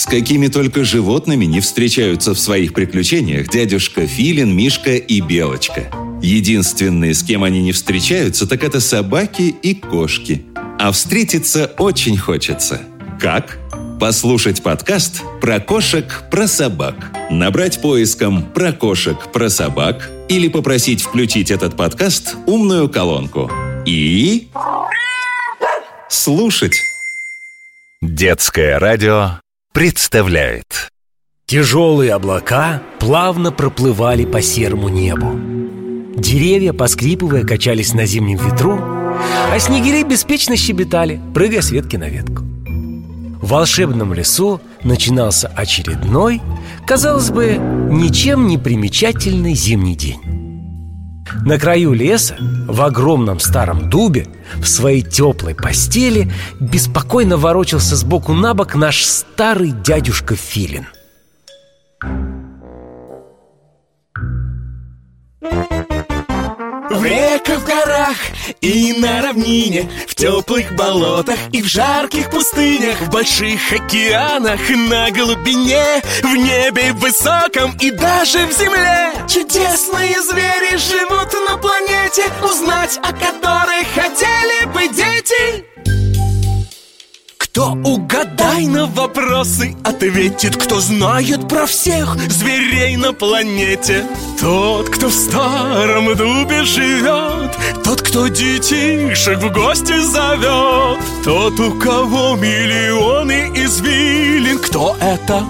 С какими только животными не встречаются в своих приключениях дядюшка Филин, Мишка и Белочка. Единственные, с кем они не встречаются, так это собаки и кошки. А встретиться очень хочется. Как? Послушать подкаст про кошек, про собак. Набрать поиском «Про кошек, про собак» или попросить включить этот подкаст умную колонку. И... Слушать. Детское радио представляет. Тяжелые облака плавно проплывали по серому небу. Деревья, поскрипывая, качались на зимнем ветру А снегири беспечно щебетали, прыгая с ветки на ветку. В волшебном лесу начинался очередной, казалось бы, ничем не примечательный зимний день на краю леса, в огромном старом дубе, в своей теплой постели Беспокойно ворочался сбоку на бок наш старый дядюшка Филин В реках, в горах и на равнине В теплых болотах и в жарких пустынях В больших океанах, на глубине В небе высоком и даже в земле. Чудесные звери живут на планете Узнать о которых хотели бы дети кто угадай на вопросы ответит? Кто знает про всех зверей на планете? Тот, кто в старом дубе живет Тот, кто детишек в гости зовет Тот, у кого миллионы извилин. Кто это?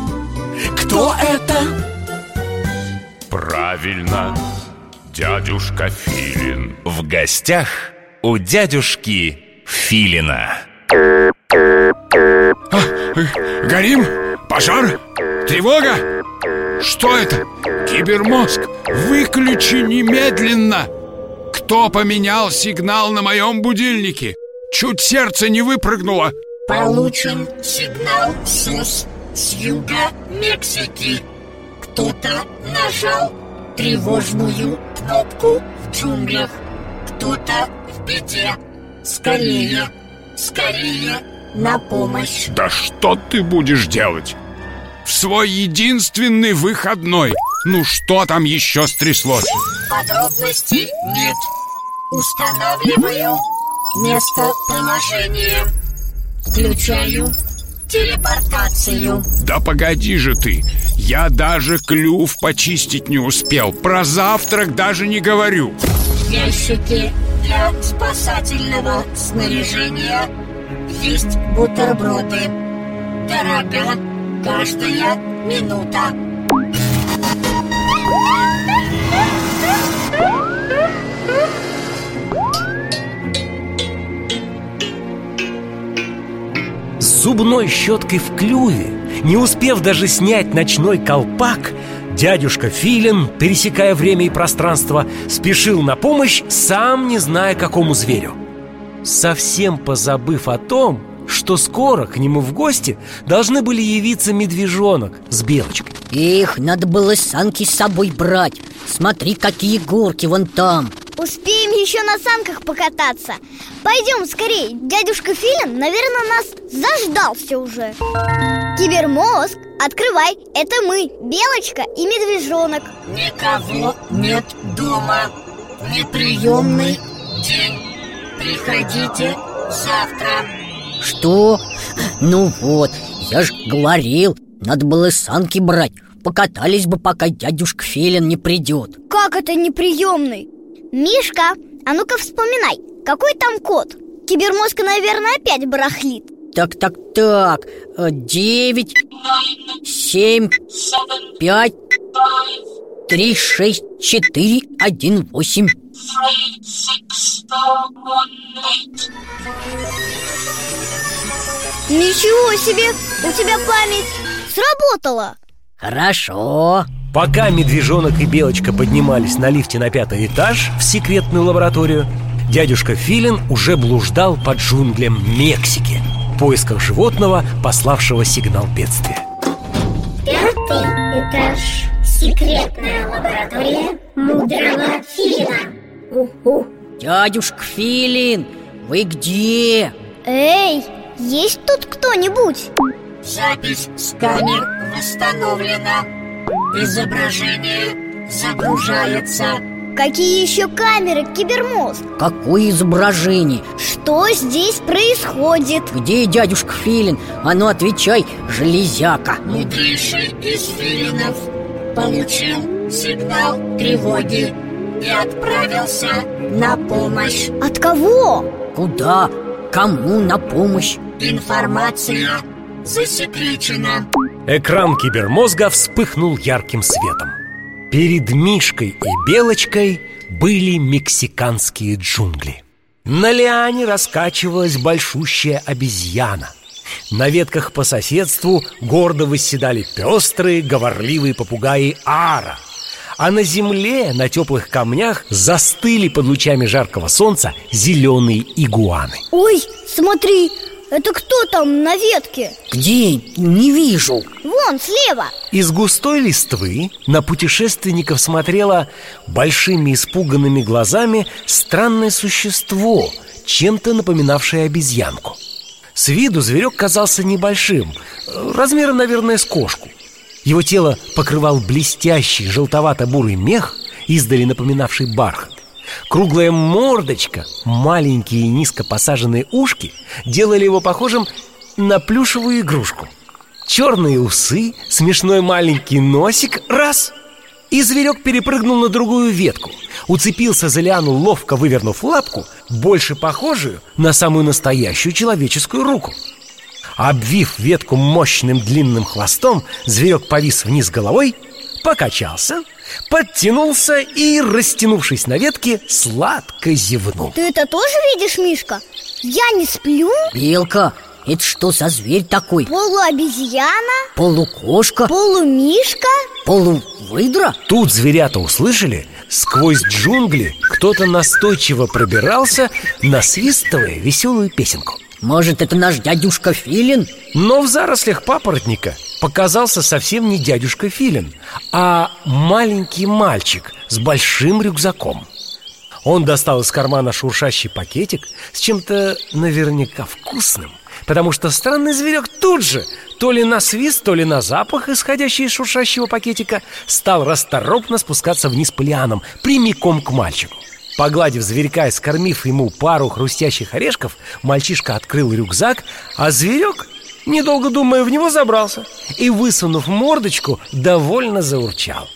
Кто это? Правильно, дядюшка Филин. В гостях у дядюшки Филина Горим? Пожар? Тревога? Что это? Кибермозг, выключи немедленно! Кто поменял сигнал на моем будильнике? Чуть сердце не выпрыгнуло Получен сигнал СУС с юга Мексики Кто-то нажал тревожную кнопку в джунглях Кто-то в беде Скорее, скорее на помощь. Да что ты будешь делать? В свой единственный выходной. Ну что там еще стряслось? Подробностей нет. Устанавливаю местоположение Включаю телепортацию. Да погоди же ты. Я даже клюв почистить не успел. Про завтрак даже не говорю. В ящике для спасательного снаряжения есть бутерброды. Дорога каждая минута. С зубной щеткой в клюве Не успев даже снять ночной колпак Дядюшка Филин, пересекая время и пространство Спешил на помощь, сам не зная какому зверю Совсем позабыв о том, что скоро к нему в гости должны были явиться медвежонок с белочкой. Их надо было санки с собой брать. Смотри, какие горки вон там. Успеем еще на санках покататься. Пойдем скорее, дядюшка Филин, наверное, нас заждался уже. Кибермозг, открывай, это мы, Белочка и Медвежонок. Никого нет дома. Неприемный день Приходите завтра Что? Ну вот, я ж говорил Надо было санки брать Покатались бы, пока дядюшка Филин не придет Как это неприемный? Мишка, а ну-ка вспоминай, какой там код? Кибермозг, наверное, опять барахлит Так, так, так э, Девять Семь Пять Три, шесть, четыре, один, восемь Ничего себе, у тебя память сработала! Хорошо. Пока медвежонок и белочка поднимались на лифте на пятый этаж в секретную лабораторию Дядюшка Филин уже блуждал по джунглям Мексики В поисках животного, пославшего сигнал бедствия. Пятый этаж. Секретная лаборатория мудрого Филина Уху. Дядюшка Филин, вы где? Эй, есть тут кто-нибудь? Запись с камер восстановлена. Изображение загружается. Какие еще камеры, кибермозг? Какое изображение? Что здесь происходит? Где дядюшка Филин? А ну отвечай, железяка Мудрейший из филинов получил сигнал тревоги и отправился на помощь. От кого? Куда? Кому на помощь? Информация засекречена. Экран кибермозга вспыхнул ярким светом Перед Мишкой и Белочкой были мексиканские джунгли На лиане раскачивалась большущая обезьяна На ветках по соседству гордо восседали пестрые говорливые попугаи Ара а на земле, на теплых камнях застыли под лучами жаркого солнца зеленые игуаны. Ой, смотри, это кто там на ветке? Где? Не вижу. Вон, слева. Из густой листвы на путешественников смотрело большими испуганными глазами странное существо, чем-то напоминавшее обезьянку. С виду зверек казался небольшим, размером, наверное, с кошку Его тело покрывал блестящий желтовато-бурый мех, издали напоминавший бархат. Круглая мордочка, маленькие низко посаженные ушки делали его похожим на плюшевую игрушку. Черные усы, смешной маленький носик – раз – и зверек перепрыгнул на другую ветку Уцепился за лиану, ловко вывернув лапку Больше похожую на самую настоящую человеческую руку Обвив ветку мощным длинным хвостом Зверек повис вниз головой, покачался – подтянулся и, растянувшись на ветке, сладко зевнул Ты это тоже видишь, Мишка? Я не сплю? Белка, это что за зверь такой? Полуобезьяна? Полукошка? Полумишка? Полувыдра? Тут зверята услышали, сквозь джунгли кто-то настойчиво пробирался, насвистывая веселую песенку Может, это наш дядюшка Филин? Но в зарослях папоротника показался совсем не дядюшка Филин, а маленький мальчик с большим рюкзаком. Он достал из кармана шуршащий пакетик с чем-то наверняка вкусным, потому что странный зверек тут же, то ли на свист, то ли на запах, исходящий из шуршащего пакетика, стал расторопно спускаться вниз по лианам, прямиком к мальчику. Погладив зверька и скормив ему пару хрустящих орешков, мальчишка открыл рюкзак, а зверек Недолго думая, в него забрался И, высунув мордочку, довольно заурчал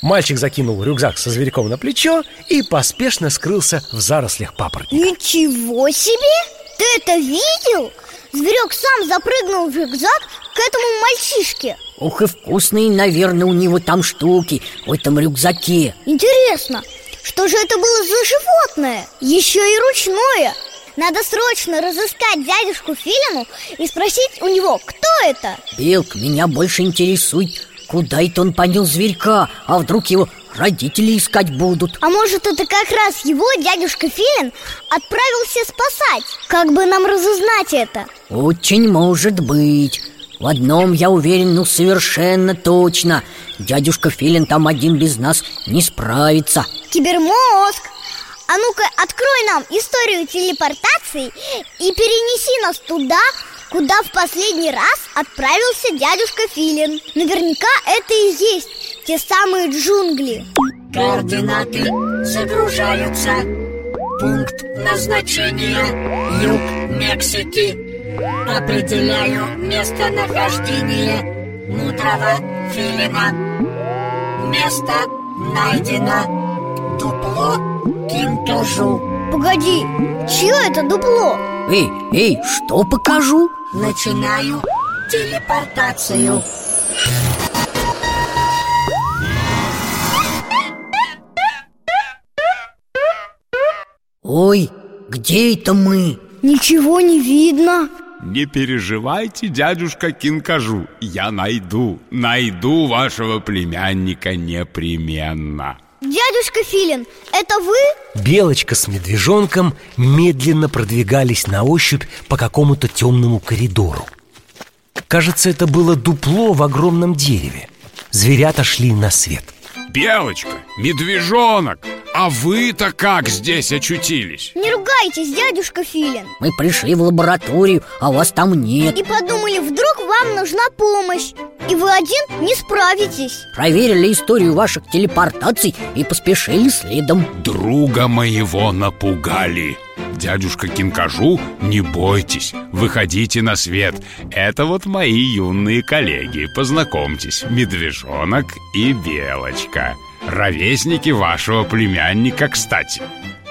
Мальчик закинул рюкзак со зверьком на плечо И поспешно скрылся в зарослях папоротника Ничего себе! Ты это видел? Зверек сам запрыгнул в рюкзак к этому мальчишке. Ух и вкусные, наверное, у него там штуки в этом рюкзаке. Интересно, что же это было за животное? Еще и ручное. Надо срочно разыскать дядюшку Филину и спросить у него, кто это. Белк, меня больше интересует, куда это он понес зверька? А вдруг его родители искать будут. А может это как раз его дядюшка Филин отправился спасать? Как бы нам разузнать это? Очень может быть. В одном я уверен, ну совершенно точно. Дядюшка Филин там один без нас не справится. Кибермозг! А ну-ка, открой нам историю телепортации и перенеси нас туда, куда в последний раз отправился дядюшка Филин. Наверняка это и есть те самые джунгли. Координаты загружаются. Пункт назначения Юг Мексики. Определяю местонахождение мудрого филина. Место найдено. Дупло Кинтажу Погоди, чье это дупло? Эй, эй, что покажу? Начинаю телепортацию Ой, где это мы? Ничего не видно. Не переживайте, дядюшка Кинкажу Я найду, найду вашего племянника непременно. Дядюшка Филин, это вы? Белочка с медвежонком медленно продвигались на ощупь по какому-то темному коридору. Кажется, это было дупло в огромном дереве. Зверята шли на свет. Белочка, медвежонок, а вы-то как здесь очутились? Не ругай скрываетесь, дядюшка Филин? Мы пришли в лабораторию, а вас там нет. И подумали, вдруг вам нужна помощь И вы один не справитесь. Проверили историю ваших телепортаций и поспешили следом. Друга моего напугали. Дядюшка Кинкажу, не бойтесь, выходите на свет. Это вот мои юные коллеги, познакомьтесь Медвежонок и Белочка Ровесники вашего племянника, кстати.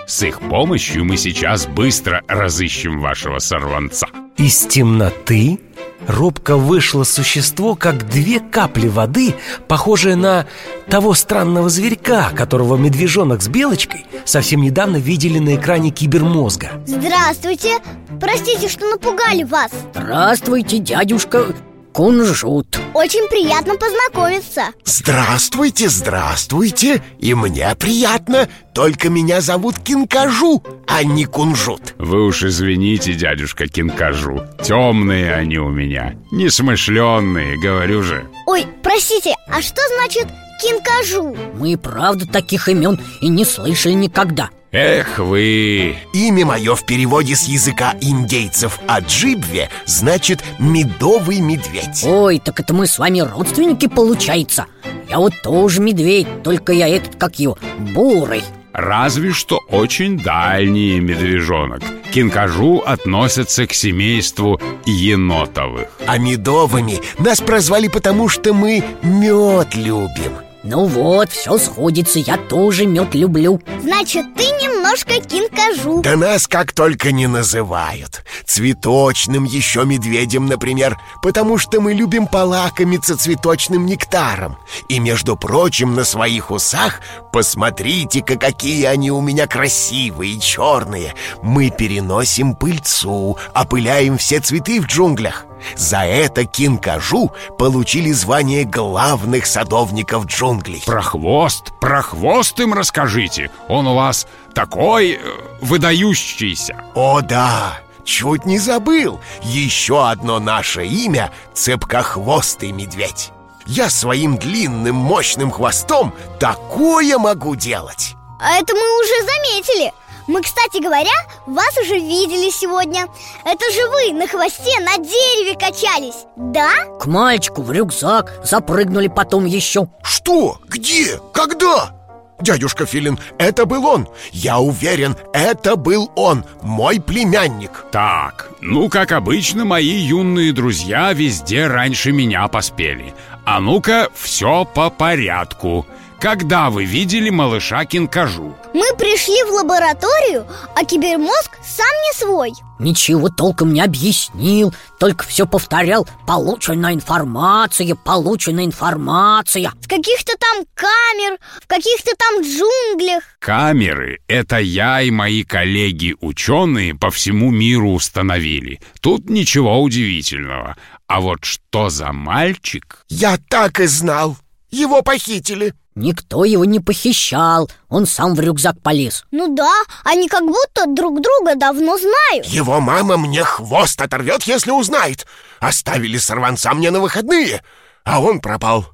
С их помощью мы сейчас быстро разыщем вашего сорванца. Из темноты робко вышло существо, как две капли воды, похожее на того странного зверька, которого медвежонок с белочкой совсем недавно видели на экране кибермозга. Здравствуйте! Простите, что напугали вас. Здравствуйте, дядюшка Кунжут. Очень приятно познакомиться. Здравствуйте, здравствуйте. И мне приятно. Только меня зовут Кинкажу, а не Кунжут. Вы уж извините, дядюшка Кинкажу. Темные они у меня, несмышленные, говорю же. Ой, простите, а что значит кинкажу? Мы и правда таких имен и не слышали никогда. Эх вы! Имя мое в переводе с языка индейцев Аджибве значит «медовый медведь» Ой, так это мы с вами родственники, получается. Я вот тоже медведь, только я этот, как его, бурый. Разве что очень дальние медвежонок. Кинкажу относятся к семейству енотовых. А медовыми нас прозвали потому, что мы мед любим Ну вот, все сходится, я тоже мед люблю. Значит, ты немножко кинкажу Да нас как только не называют. Цветочным еще медведем, например Потому что мы любим полакомиться цветочным нектаром. И, между прочим, на своих усах Посмотрите-ка, какие они у меня красивые, черные Мы переносим пыльцу, опыляем все цветы в джунглях за это кинкажу получили звание главных садовников джунглей. Про хвост, про хвост им расскажите. Он у вас такой э, выдающийся. О да, чуть не забыл. Еще одно наше имя — Цепкохвостый медведь. Я своим длинным мощным хвостом такое могу делать. А это мы уже заметили Мы, кстати говоря, вас уже видели сегодня Это же вы на хвосте на дереве качались, да? К мальчику в рюкзак запрыгнули потом еще Что? Где? Когда? Дядюшка Филин, это был он Я уверен, это был он, мой племянник Так, ну, как обычно, мои юные друзья везде раньше меня поспели А ну-ка, все по порядку Когда вы видели малыша Кинкажу? Мы пришли в лабораторию, а кибермозг сам не свой. Ничего толком не объяснил Только все повторял. Получена информация, получена информация. В каких-то там камер, в каких-то там джунглях. Камеры — это я и мои коллеги-ученые по всему миру установили. Тут ничего удивительного. А вот что за мальчик? Я так и знал. Его похитили Никто его не похищал. Он сам в рюкзак полез. Ну да, они как будто друг друга давно знают. Его мама мне хвост оторвет, если узнает. Оставили сорванца мне на выходные А он пропал.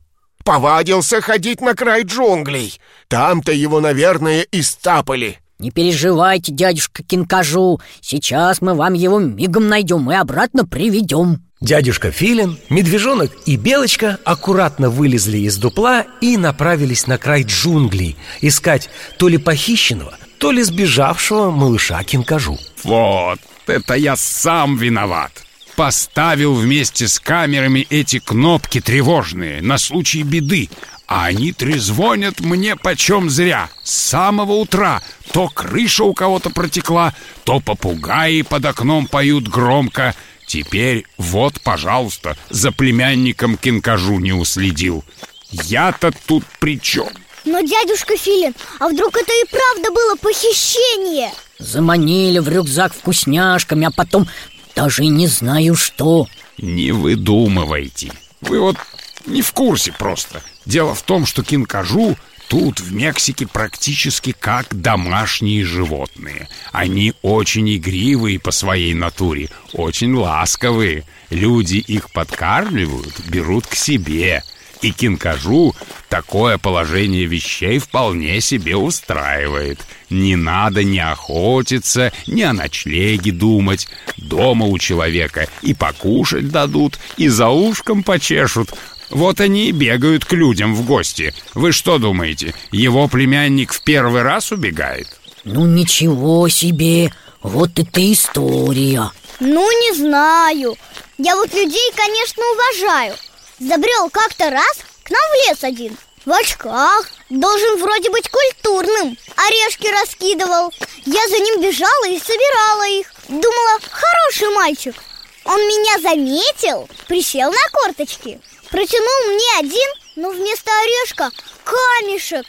Повадился ходить на край джунглей. Там-то его, наверное, и стапали. Не переживайте, дядюшка Кинкажу. Сейчас мы вам его мигом найдем и обратно приведем Дядюшка Филин, медвежонок и белочка аккуратно вылезли из дупла и направились на край джунглей искать то ли похищенного, то ли сбежавшего малыша Кинкажу. Вот, это я сам виноват Поставил вместе с камерами эти кнопки тревожные на случай беды А они трезвонят мне почем зря С самого утра То крыша у кого-то протекла То попугаи под окном поют громко Теперь вот, пожалуйста, за племянником Кинкажу не уследил Я-то тут при чем? Но, дядюшка Филин, а вдруг это и правда было похищение? Заманили в рюкзак вкусняшками, а потом даже и не знаю что Не выдумывайте Вы вот не в курсе просто Дело в том, что Кинкажу тут, в Мексике, практически как домашние животные Они очень игривые по своей натуре Очень ласковые Люди их подкармливают, берут к себе И Кинкажу Такое положение вещей вполне себе устраивает. Не надо ни охотиться, ни о ночлеге думать. Дома у человека и покушать дадут, и за ушком почешут. Вот они и бегают к людям в гости. Вы что думаете, его племянник в первый раз убегает? Ну ничего себе, вот это история! Ну не знаю. Я вот людей, конечно, уважаю. Забрел как-то раз к нам в лес один. В очках Должен вроде быть культурным Орешки раскидывал. Я за ним бежала и собирала их. Думала, хороший мальчик. Он меня заметил Присел на корточки Протянул мне один, но вместо орешка камешек.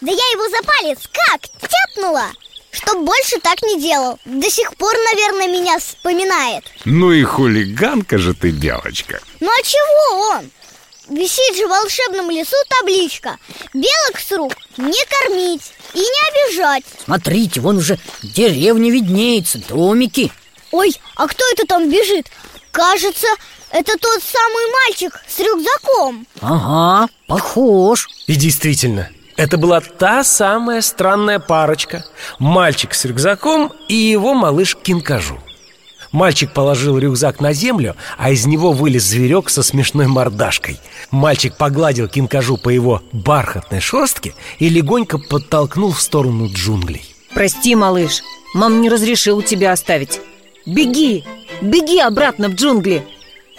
Да я его за палец как тяпнула Чтоб больше так не делал. До сих пор, наверное, меня вспоминает. Ну и хулиганка же ты, Белочка. Ну а чего он? Висит же в волшебном лесу табличка. Белок с рук не кормить и не обижать. Смотрите, вон уже деревня виднеется, домики. Ой, а кто это там бежит? Кажется, это тот самый мальчик с рюкзаком. Ага, похож. И действительно, это была та самая странная парочка. Мальчик с рюкзаком и его малыш Кинкажу. Мальчик положил рюкзак на землю, а из него вылез зверек со смешной мордашкой. Мальчик погладил Кинкажу по его бархатной шерстке и легонько подтолкнул в сторону джунглей. Прости, малыш, мам не разрешил тебя оставить. Беги, беги обратно в джунгли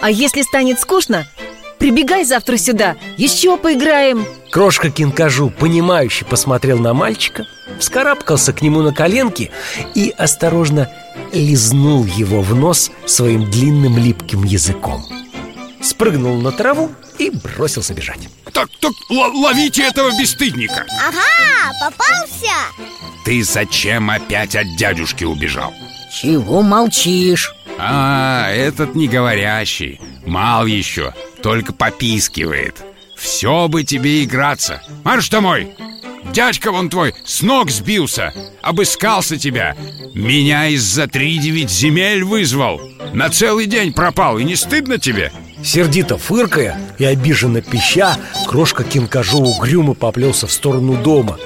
А если станет скучно, прибегай завтра сюда, еще поиграем Крошка Кинкажу, понимающе посмотрел на мальчика Вскарабкался к нему на коленки и осторожно лизнул его в нос своим длинным липким языком Спрыгнул на траву и бросился бежать Так, так, ловите этого бесстыдника Ага, попался! Ты зачем опять от дядюшки убежал? Чего молчишь? А, этот не говорящий Мал еще, только попискивает. Все бы тебе играться. Марш домой! Дядька вон твой с ног сбился. Обыскался тебя. Меня из-за три девять земель вызвал. На целый день пропал И не стыдно тебе? Сердито фыркая и обиженно пища Крошка Кинкажу угрюмо поплелся в сторону дома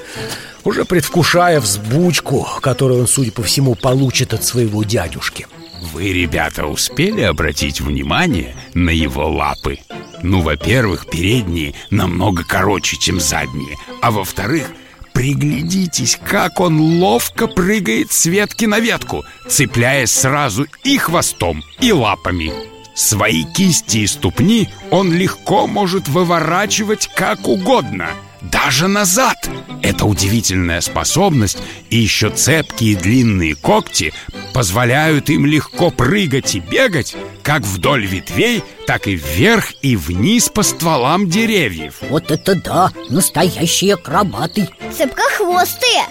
Уже предвкушая взбучку Которую он, судя по всему, получит от своего дядюшки Вы, ребята, успели обратить внимание на его лапы? Ну, во-первых, передние намного короче, чем задние. А во-вторых, приглядитесь, как он ловко прыгает с ветки на ветку Цепляясь сразу и хвостом, и лапами. Свои кисти и ступни он легко может выворачивать как угодно даже назад. Эта удивительная способность и еще цепкие длинные когти Позволяют им легко прыгать и бегать Как вдоль ветвей, так и вверх и вниз по стволам деревьев. Вот это да, настоящие акробаты. Цепкохвостые!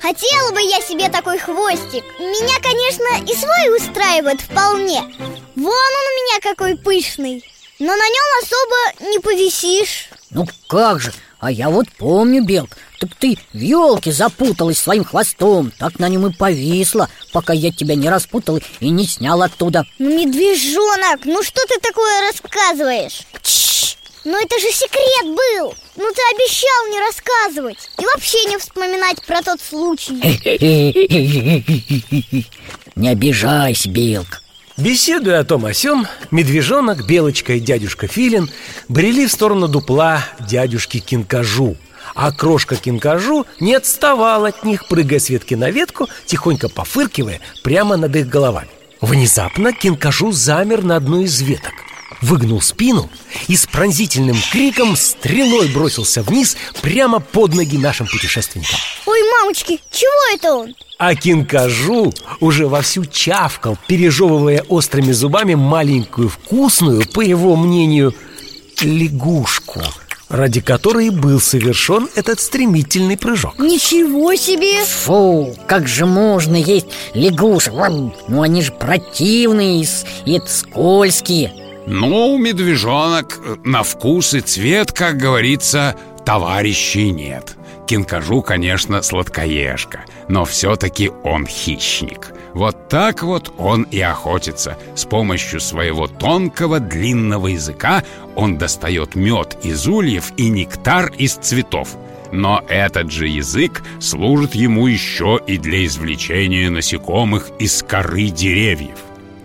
Хотела бы я себе такой хвостик. Меня, конечно, и свой устраивает вполне. Вон он у меня какой пышный. Но на нем особо не повисишь. Ну как же, а я вот помню, Белк Так ты в елке запуталась своим хвостом. Так на нем и повисла Пока я тебя не распутал и не снял оттуда. Медвежонок, ну что ты такое рассказываешь? Чш, ну это же секрет был! Ну ты обещал не рассказывать И вообще не вспоминать про тот случай. Не обижайся, Белк Беседуя о том о сём, медвежонок, белочка и дядюшка Филин брели в сторону дупла дядюшки Кинкажу. А крошка Кинкажу не отставал от них, прыгая с ветки на ветку, тихонько пофыркивая прямо над их головами. Внезапно Кинкажу замер на одной из веток Выгнул спину и с пронзительным криком стрелой бросился вниз прямо под ноги нашим путешественникам Ой, мамочки, чего это он? А Кинкажу уже вовсю чавкал, пережевывая острыми зубами маленькую вкусную, по его мнению, лягушку Ради которой и был совершен этот стремительный прыжок Ничего себе! Фу, как же можно есть лягушек? Ну они же противные и скользкие Ну, медвежонок, на вкус и цвет, как говорится, товарищей нет Кинкажу, конечно, сладкоежка, но все-таки он хищник. Вот так вот он и охотится. С помощью своего тонкого длинного языка он достает мед из ульев и нектар из цветов. Но этот же язык служит ему еще и для извлечения насекомых из коры деревьев.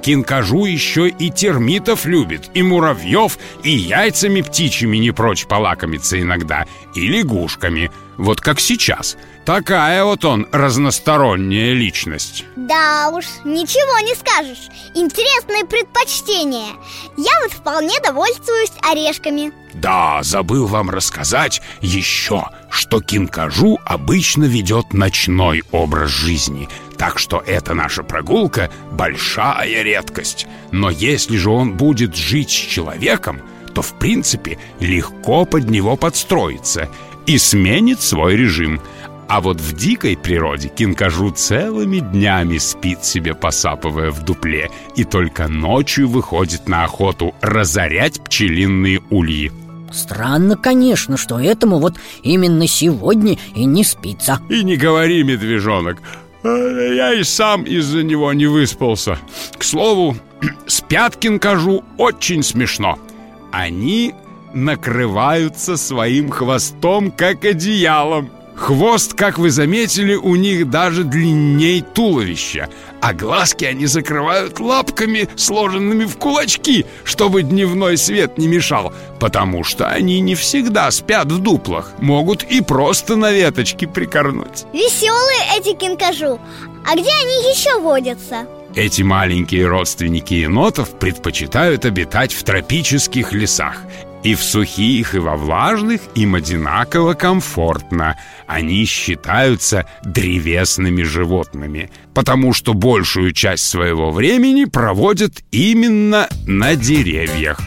Кинкажу еще и термитов любит, и муравьев, и яйцами птичьими не прочь полакомиться иногда, и лягушками, вот как сейчас. Такая вот он разносторонняя личность. Да уж, ничего не скажешь. Интересное предпочтение. Я вот вполне довольствуюсь орешками. Да, забыл вам рассказать еще, что Кинкажу обычно ведет ночной образ жизни Так что эта наша прогулка – большая редкость Но если же он будет жить с человеком, то в принципе легко под него подстроиться И сменит свой режим а вот в дикой природе кинкажу целыми днями спит себе, посапывая в дупле, и только ночью выходит на охоту разорять пчелиные ульи. Странно, конечно, что этому вот именно сегодня и не спится. И не говори, медвежонок. Я и сам из-за него не выспался. К слову, спят кинкажу очень смешно. Они накрываются своим хвостом, как одеялом Хвост, как вы заметили, у них даже длинней туловища А глазки они закрывают лапками, сложенными в кулачки Чтобы дневной свет не мешал Потому что они не всегда спят в дуплах Могут и просто на веточке прикорнуть. Веселые эти кинкажу. А где они еще водятся? Эти маленькие родственники енотов предпочитают обитать в тропических лесах и в сухих, и во влажных им одинаково комфортно. Они считаются древесными животными, потому что большую часть своего времени проводят именно на деревьях.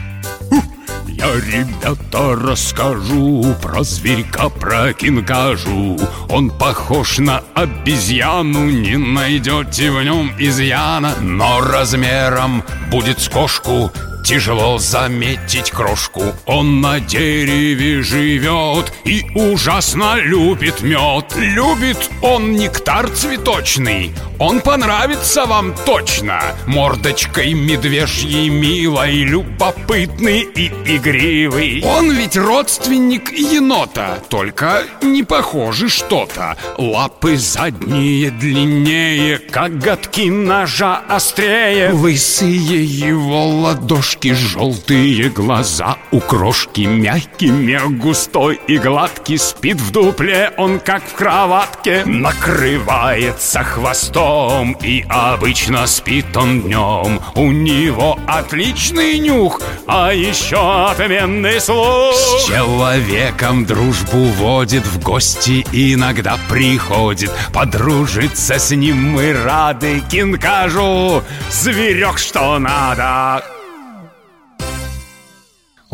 Я, ребята, расскажу про зверька, про кинкажу Он похож на обезьяну, не найдете в нем изъяна Но размером будет с кошку Тяжело заметить крошку. Он на дереве живет И ужасно любит мед. Любит он нектар цветочный. Он понравится вам точно. Мордочкой медвежьей милой Любопытный и игривый. Он ведь родственник енота Только не похожи что-то. Лапы задние длиннее Коготки ножа острее. Лысые его ладошки крошки желтые глаза У крошки мягкими, густой и гладкий Спит в дупле он, как в кроватке Накрывается хвостом И обычно спит он днем У него отличный нюх А еще отменный слух. С человеком дружбу водит В гости иногда приходит Подружиться с ним. Мы рады Кинкажу Зверек, что надо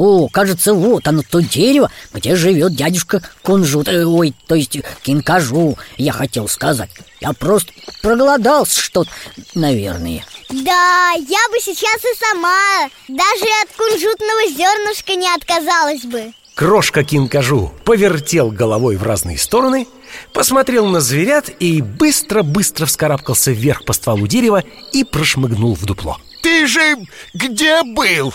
о, кажется, вот оно, то дерево, где живет дядюшка Кунжут. Э, Ой, то есть Кинкажу, я хотел сказать. Я просто проголодался что-то, наверное. Да, я бы сейчас и сама Даже от кунжутного зернышка не отказалась бы. Крошка Кинкажу повертел головой в разные стороны Посмотрел на зверят и быстро-быстро вскарабкался вверх по стволу дерева И прошмыгнул в дупло. Ты же где был?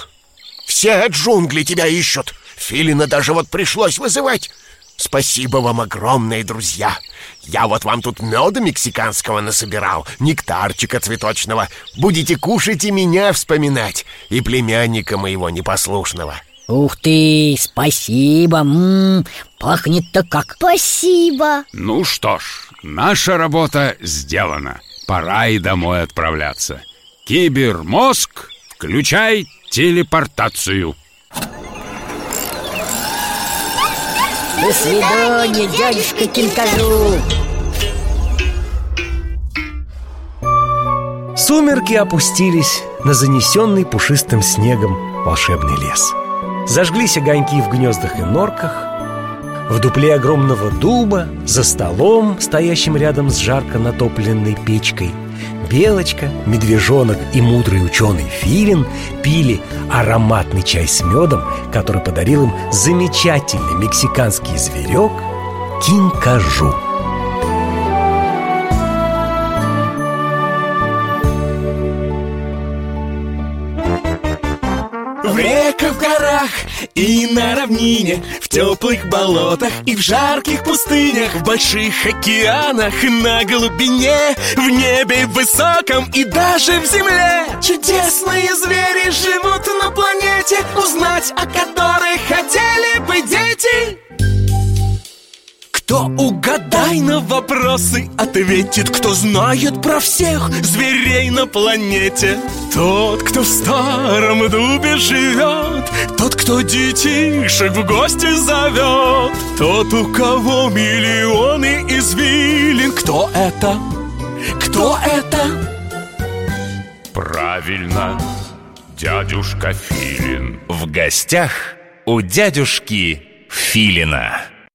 Все джунгли тебя ищут. Филина даже вот пришлось вызывать. Спасибо вам огромное, друзья. Я вот вам тут меда мексиканского насобирал Нектарчика цветочного. Будете кушать и меня вспоминать И племянника моего непослушного. Ух ты, спасибо М -м, Пахнет-то как. Спасибо. Ну что ж, наша работа сделана. Пора и домой отправляться. Кибермозг, включай телепортацию. До свидания, дядюшка Кинкажу Сумерки опустились на занесенный пушистым снегом волшебный лес. Зажглись огоньки в гнездах и норках. В дупле огромного дуба, за столом, стоящим рядом с жарко натопленной печкой – Белочка, медвежонок и мудрый ученый Филин пили ароматный чай с медом, который подарил им замечательный мексиканский зверек Кинкажу горах и на равнине В теплых болотах и в жарких пустынях В больших океанах, на глубине В небе высоком и даже в земле. Чудесные звери живут на планете Узнать о которых хотели бы дети кто угадай на вопросы ответит Кто знает про всех зверей на планете. Тот, кто в старом дубе живет Тот, кто детишек в гости зовет. Тот, у кого миллионы извилин. Кто это? Кто это? Правильно, дядюшка Филин. В гостях у дядюшки Филина